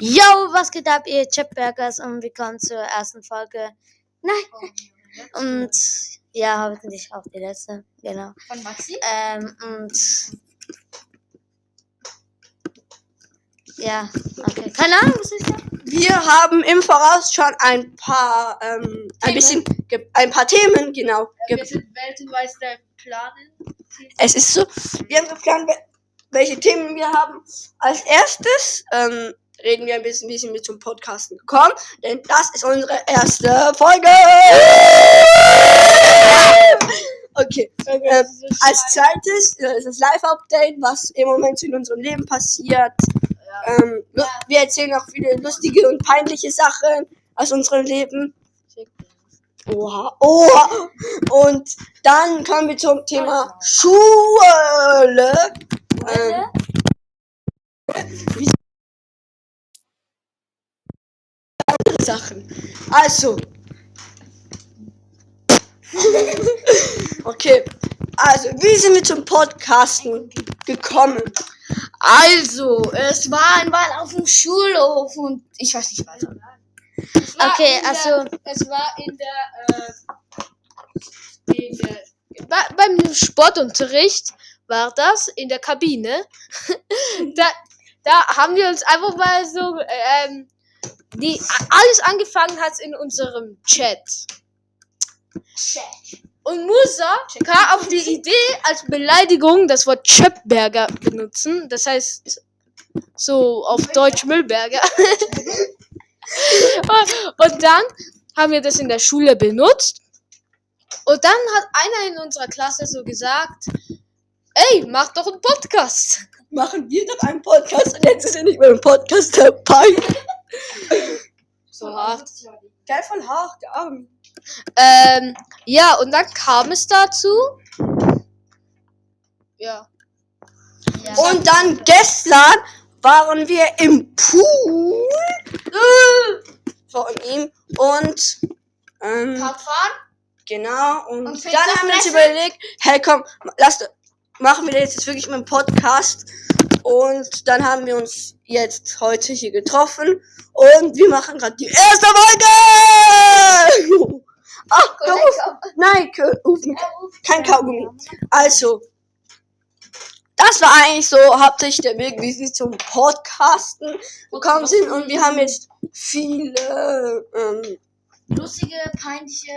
Yo, was geht ab, ihr Chipbergers und willkommen zur ersten Folge. Nein. Und ja, hoffentlich auch die letzte. Genau. Von Maxi? Ähm, und ja, okay. Keine Ahnung, was ist das? Wir haben im Voraus schon ein paar, ähm, ein Themen. bisschen, ein paar Themen, genau. Wir ge- sind weltweit der Planen. Es ist so, wir haben geplant, wel- welche Themen wir haben. Als erstes, ähm, reden wir ein bisschen, wie sind wir zum Podcasten gekommen, denn das ist unsere erste Folge. Okay. Ähm, als zweites äh, ist das Live-Update, was im Moment in unserem Leben passiert. Ähm, Wir erzählen auch viele lustige und peinliche Sachen aus unserem Leben. Oha, oha. Und dann kommen wir zum Thema Schule. Ähm, wie Sachen. Also. okay. Also, wie sind wir zum Podcasten gekommen? Also, es war einmal auf dem Schulhof und ich weiß nicht weiter. Okay, in der, also- Es war in der. Äh, in der bei, beim Sportunterricht war das in der Kabine. da, da haben wir uns einfach mal so. Ähm, die, alles angefangen hat in unserem Chat. Und Musa kam auf die Idee, als Beleidigung das Wort Chöpberger benutzen. Das heißt, so auf Deutsch Müllberger. und, dann haben wir das in der Schule benutzt. Und dann hat einer in unserer Klasse so gesagt, ey, mach doch einen Podcast. Machen wir doch einen Podcast und jetzt ist er nicht mehr im Podcast dabei. So hart. Der voll hart, der Arm. Ähm, ja, und dann kam es dazu. Ja. Und dann gestern waren wir im Pool äh, von ihm und ähm, Radfahren? genau und, Und dann haben wir uns überlegt, hey komm, lass machen wir jetzt wirklich mit dem Podcast und dann haben wir uns jetzt heute hier getroffen und wir machen gerade die erste Folge. Ach, hör auf. Nein, ruf mich. kein Kaugummi. Also, das war eigentlich so hauptsächlich der Weg, wie sie zum Podcasten gekommen sind. Und wir haben jetzt viele, ähm, Lustige, peinliche.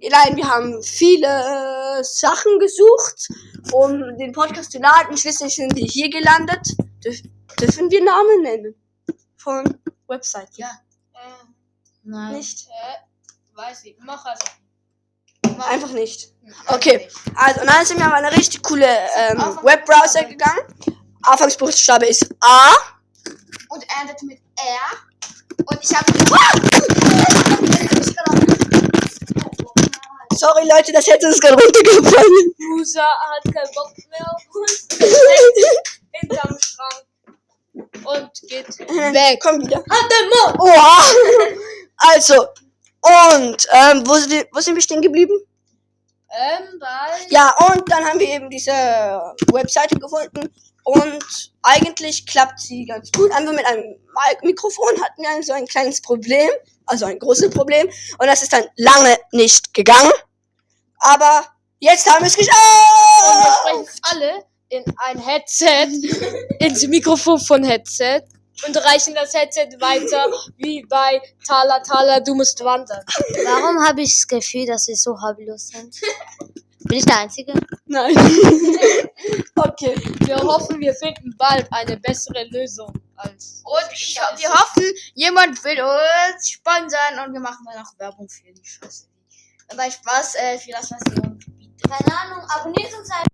Nein, wir haben viele äh, Sachen gesucht, um den Podcast zu laden. Schließlich sind wir hier gelandet. Dürf, dürfen wir Namen nennen? Von Website. Ja. Äh, Nein. Nicht? äh, weiß ich. Mach also. Mach. Einfach nicht. Okay, also und dann sind wir auf eine richtig coole ähm. Webbrowser gegangen. Anfangsbuchstabe ist A. Und endet mit R. Und ich habe. Sorry Leute, das hätte uns gerade runtergefallen. Musa hat keinen Bock mehr auf uns. Hinterm Schrank. Und geht weg. Komm wieder. Halt den Mund! Oha. Also, und ähm, wo, sind wir, wo sind wir stehen geblieben? Ähm, bei. Ja, und dann haben wir eben diese Webseite gefunden. Und eigentlich klappt sie ganz gut. Einfach mit einem Mi- Mikrofon hatten wir so ein kleines Problem. Also ein großes Problem. Und das ist dann lange nicht gegangen. Aber jetzt haben wir es Und wir geschafft. sprechen alle in ein Headset, ins Mikrofon von Headset und reichen das Headset weiter wie bei Tala Tala, du musst wandern. Warum habe ich das Gefühl, dass sie so hobbylos sind? Bin ich der Einzige? Nein. okay. Wir hoffen, wir finden bald eine bessere Lösung als. Und ich, wir hoffen, jemand will uns sponsern und wir machen dann auch Werbung für die Scheiße. Dabei Spaß, äh, uns bietet. Keine Ahnung, abonniert uns einfach.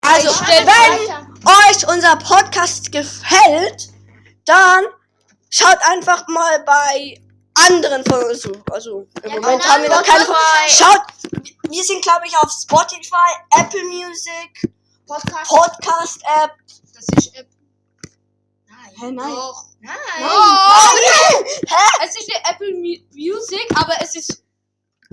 Also, stell wenn euch unser Podcast gefällt, dann schaut einfach mal bei anderen von uns. so. Also, im Moment keine haben wir noch keine. Schaut, wir sind, glaube ich, auf Spotify, Apple Music, Podcast. Podcast-App. Das ist App. Nein. Hä, nein. Doch. Nein. Nein. Es ist eine Apple Mu Music, aber es ist.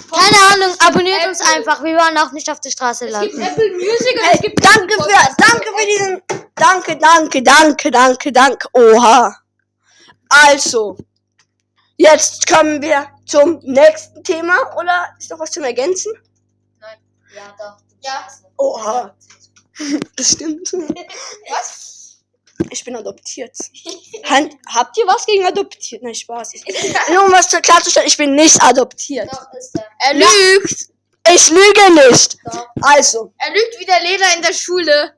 Keine Ahnung, abonniert uns Apple. einfach. Wir wollen auch nicht auf der Straße Es gibt. Apple Music und Hey, es gibt danke für, danke für diesen, danke, danke, danke, danke, danke, oha. Also, jetzt kommen wir zum nächsten Thema. Oder ist noch was zum Ergänzen? Ja, doch. Ja. Oha, bestimmt. Was? Ich bin adoptiert. Han habt ihr was gegen adoptiert? Nein, Spaß. Nur um was zu- klarzustellen, ich bin nicht adoptiert. Doch, ist er. Er lügt. Ich lüge nicht. Doch. Also, Er lügt wie der Lehrer in der Schule.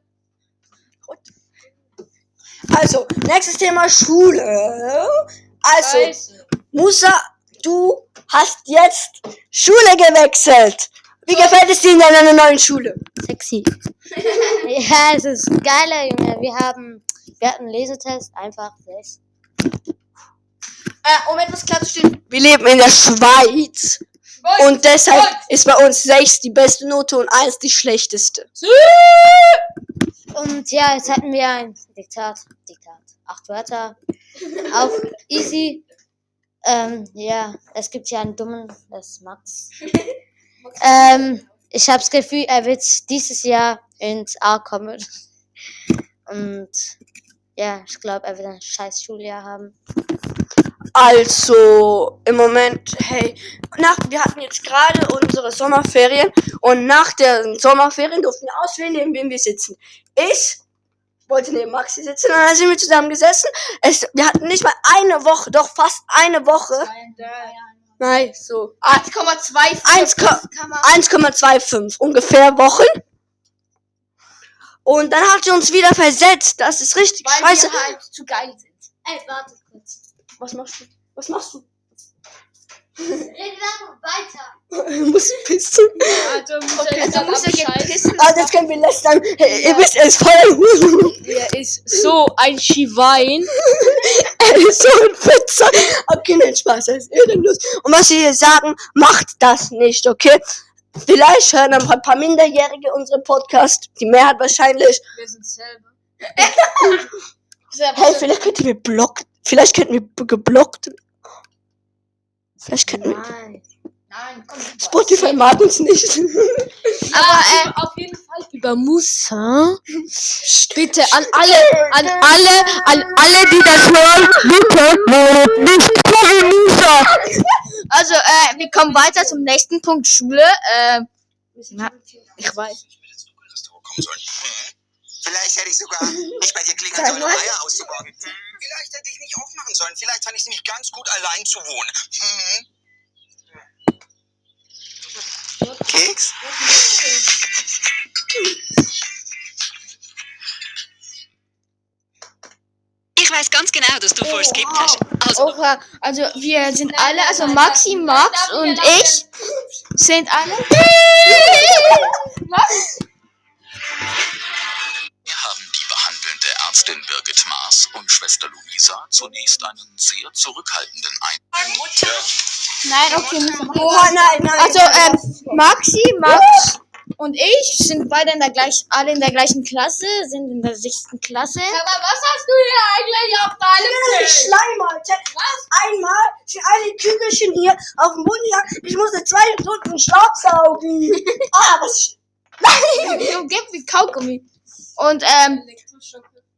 also, nächstes Thema Schule. Also, Scheiße. Musa, du hast jetzt Schule gewechselt. Wie gefällt es dir in deiner neuen Schule? Sexy. ja, es ist geiler, Junge. Wir haben, wir hatten einen Lesetest, einfach sechs. Äh, um etwas klarzustellen. Wir leben in der Schweiz. Und deshalb ist bei uns 6 die beste Note und 1 die schlechteste. Und ja, jetzt hatten wir ein Diktat. Diktat. Acht Wörter. Auch easy. Ähm, ja, es gibt ja einen dummen, das ist Max. ähm, ich habe das Gefühl, er wird dieses Jahr ins A kommen. Und ja, ich glaube, er wird ein scheiß Schuljahr haben. Also, im Moment, hey, nach, wir hatten jetzt gerade unsere Sommerferien und nach den Sommerferien durften wir auswählen, neben wem wir sitzen. Ich wollte neben Maxi sitzen und dann sind wir zusammen gesessen. Es, wir hatten nicht mal eine Woche, doch fast eine Woche. Nein, so. ah, 1,2 Eins ko- 1,25 ungefähr Wochen. Und dann hat sie uns wieder versetzt. Das ist richtig Weil scheiße. wir halt zu geil sind. Ey, warte kurz. Was machst du? Was machst du? Reden wir weiter. Du musst pissen. Also, muss Okay, er dann muss er abschalten. Ah, das können wir lästern. Hey, Ihr wisst, er ist voll ein Huren. Er ist so ein Schiwein. Er ist so ein Pizza. Okay, nein, Spaß. Er ist ehrenlos. Und was wir hier sagen, macht das nicht, okay? Vielleicht hören ein paar Minderjährige unsere Podcast. Die Mehrheit wahrscheinlich. Wir sind selber. Hey, vielleicht könnt ihr mir blockt. Vielleicht könnten wir geblockt. Vielleicht könnten wir. Nein. Nein, komm. Spotify mag uns nicht. Aber äh, auf jeden Fall über Musa. Bitte an alle, an alle, an alle, die das hören, bitte nicht über Musa. Also, äh, wir kommen weiter zum nächsten Punkt Schule. Äh, na, ich weiß. Hm. Vielleicht hätte ich sogar nicht bei dir klingeln sollen, um Eier auszuborgen. Vielleicht hätte ich nicht aufmachen sollen. Vielleicht fand ich es nämlich ganz gut, allein zu wohnen. Hm. Keks? Ich weiß ganz genau, dass du vorskippt hast. Also, Oha, also wir sind alle, also Maxi, Max und ich sind alle. Behandelnde Ärztin Birgit Maas und Schwester Luisa zunächst einen sehr zurückhaltenden Eindruck. Nein, okay, müssen wir. Oha, nein, nein. Also, ähm, Maxi, Max und ich sind beide in der gleichen, alle in der gleichen Klasse, sind in der sechsten Klasse. Aber was hast du hier eigentlich auf deinem Schleim, Alter. Einmal sind alle Kügelchen hier auf dem Boden gegangen. Ich musste zwei Stunden Staubsaugen. ah, was. Du gib mir Kaugummi. Und, ähm,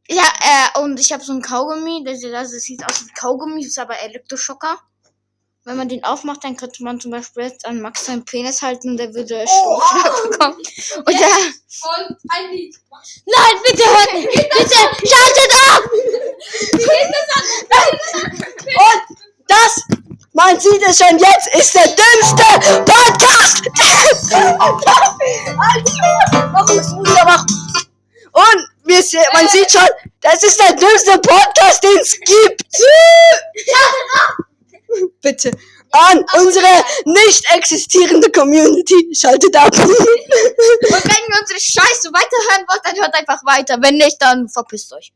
ja, äh, und ich habe so einen Kaugummi, das, das sieht aus wie Kaugummi, ist aber Elektroschocker. Wenn man den aufmacht, dann könnte man zum Beispiel jetzt an Max seinen Penis halten und der würde Stromschlag bekommen. Und der, Und ein Lied. nein, bitte hört nicht, bitte, schaltet ab! Und das, man sieht es schon jetzt, ist der dümmste Podcast. Warum ist wach? Und man sieht schon, das ist der dümmste Podcast, den es gibt. Bitte. An unsere nicht existierende Community. Schaltet ab. Und wenn ihr unsere Scheiße weiterhören wollt, dann hört einfach weiter. Wenn nicht, dann verpisst euch.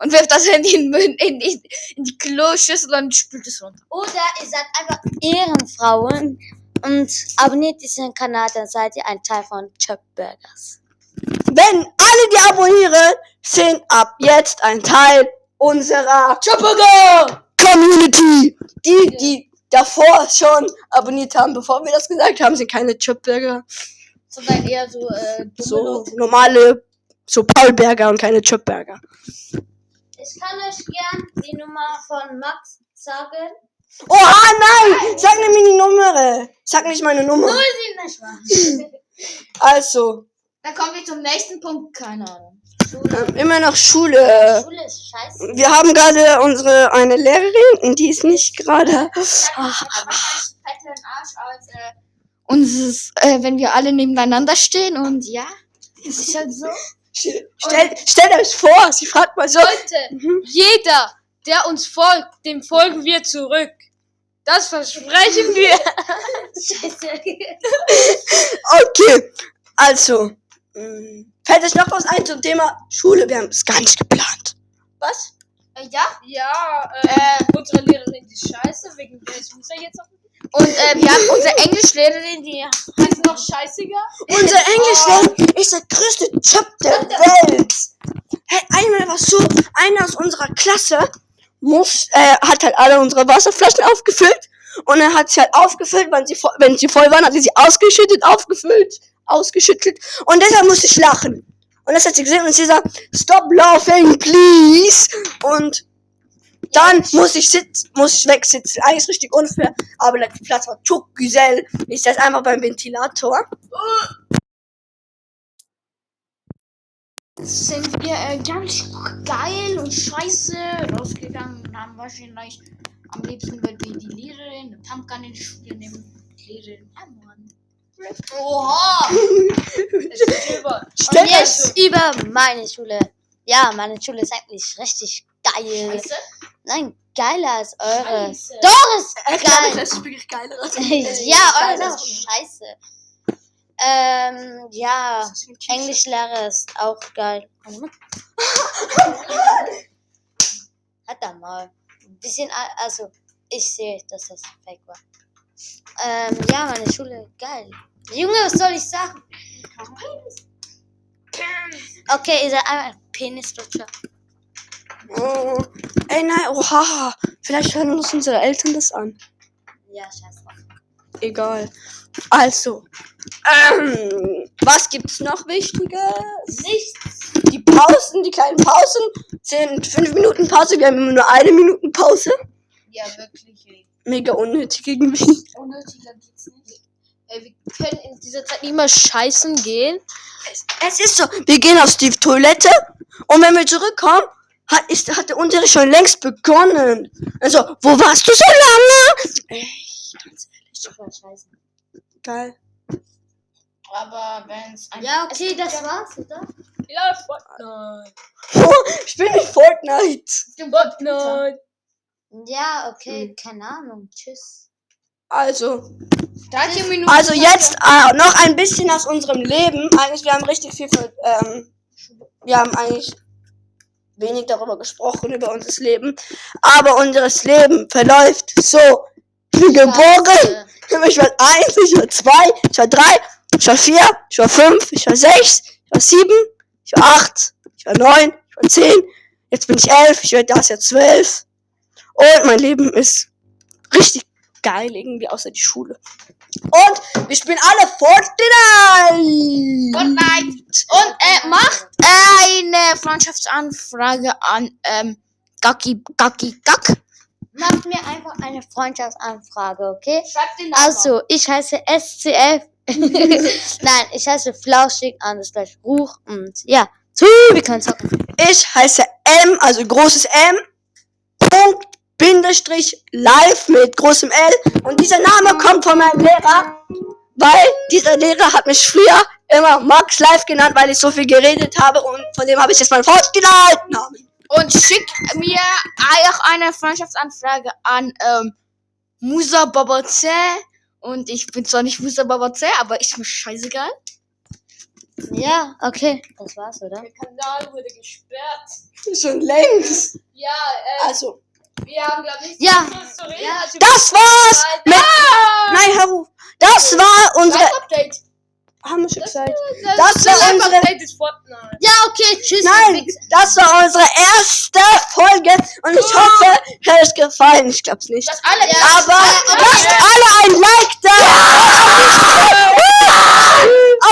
Und wirft das Handy in, in, in, die, in die Kloschüssel und spült es runter. Oder ihr seid einfach Ehrenfrauen und abonniert diesen Kanal, dann seid ihr ein Teil von Chop Burgers. Wenn alle, die abonnieren, sind ab jetzt ein Teil unserer Chopperger Community. Die, die davor schon abonniert haben, bevor wir das gesagt haben, sind keine Chopburger. Sondern eher so, äh, So normale, so Paulberger und keine Chopburger. Ich kann euch gern die Nummer von Max sagen. Oha, nein! Sag mir die Nummer. Sag nicht meine Nummer. Also, Dann kommen wir zum nächsten Punkt. Keine Ahnung. ähm, immer noch Schule. Schule ist scheiße. Wir haben gerade unsere eine Lehrerin und die ist nicht gerade. äh, uns, äh, wenn wir alle nebeneinander stehen und ja, es ist halt so. Stellt, stellt euch vor, sie fragt mal so. Leute, jeder, der uns folgt, dem folgen wir zurück. Das versprechen wir. Scheiße. Okay, also. Mh, Fällt euch noch was ein zum Thema Schule? Wir haben es gar nicht geplant. Was? Äh, ja. Ja, äh, unsere Lehrerin ist scheiße, wegen der ist Musa jetzt auf Und äh, wir haben unsere Englischlehrerin, die heißt noch scheißiger. Unser Englischlehrer ist der größte Job der Welt. Hey, einmal war so, einer aus unserer Klasse muss, äh, hat halt alle unsere Wasserflaschen aufgefüllt und er hat sie halt aufgefüllt, wenn sie, voll- wenn sie voll waren, hat er sie ausgeschüttet, aufgefüllt, ausgeschüttelt und deshalb musste ich lachen. Und das hat sie gesehen und sie sagt, stop laughing, please. Und dann muss ich sitzen, muss ich wegsitzen. Eigentlich richtig unfair, aber der Platz war zu gesell. Ich saß einfach beim Ventilator. sind wir äh, ganz geil und scheiße rausgegangen und haben wahrscheinlich am liebsten würden wir die Lehrerin, eine Pumpgun in die Schule nehmen. Die Lehrerin, Mann. Oha! Ist über. Euch jetzt über meine Schule. Ja, meine Schule ist eigentlich richtig geil. Scheiße. Nein, geiler als eure. Scheiße. Doch, ist Ich glaube, geil. das ist wirklich geiler. ja, eure ist scheiße. Ähm, ja, Englischlehrer ist auch geil. Hat da mal. Ein bisschen, also, ich sehe, dass das fake war. Ähm, ja, meine Schule, geil. Junge, was soll ich sagen? Okay, ihr seid einmal Penislutscher. Oh. Ey, nein, oha. Vielleicht hören uns unsere Eltern das an. Ja, scheiße. Egal. Also. Ähm, was gibt's noch Wichtiges? Nichts. Die Pausen, die kleinen Pausen sind fünf Minuten Pause. Wir haben immer nur eine Minuten Pause. Ja, wirklich. Mega unnötig irgendwie. Unnötiger geht's nicht. Ey, wir können in dieser Zeit nicht mal scheißen gehen. Es ist so, wir gehen auf die Toilette und wenn wir zurückkommen, hat, ist, hat der Unterricht schon längst begonnen. Also, wo warst du so lange? Echt, ganz ehrlich. Super scheiße. Geil. Aber wenn es ein Ja, okay, das war's, oder? Ja, Fortnite. ich spiele nicht Fortnite. Fortnite. Ja, okay, keine Ahnung. Tschüss. Also, 13 Minuten. also jetzt äh, noch ein bisschen aus unserem Leben. Eigentlich, wir haben richtig viel, für, ähm, wir haben eigentlich wenig darüber gesprochen, über unser Leben. Aber unseres Leben verläuft so. Ich bin geboren. Ich war eins, ich war zwei, ich war drei, ich war vier, ich war fünf, ich war sechs, ich war sieben, ich war acht, ich war neun, ich war zehn, jetzt bin ich elf, ich werde das Jahr zwölf. Und mein Leben ist richtig geil irgendwie, außer die Schule. Und wir spielen alle Fortnite! Fortnite. Und äh, macht eine Freundschaftsanfrage an ähm, Gacki Gacki Gack. Macht mir einfach eine Freundschaftsanfrage, okay? Schreibt den Namen. Also, ich heiße SCF. Nein, ich heiße Flauschig, anders gleich Ruch und ja. Zu, wir können zocken. Ich heiße M, also großes M, Bindestrich, live mit großem L. Und dieser Name kommt von meinem Lehrer, weil dieser Lehrer hat mich früher immer Max Live genannt, weil ich so viel geredet habe und von dem habe ich jetzt meinen Fortnite-Namen. Und schickt mir auch eine Freundschaftsanfrage an ähm, Musa Babaze. Und ich bin zwar nicht Musa Babaze, aber ist mir scheißegal. Ja, okay. Das war's, oder? Der Kanal wurde gesperrt. Schon längst. Ja, äh, Also, wir haben, glaube ich, Ja. nichts zu reden. Ja. als das war's mit... Nein, hör auf. Das war unsere... Live-Update. Haben wir schon gesagt. Das, Das das war unsere- Live-Update ist Fortnite. Ja, okay, tschüss. Nein, das war unsere erste Folge und ich hoffe, es hat euch gefallen. Ich glaub's nicht. Das alle Aber lasst alle ein Like da!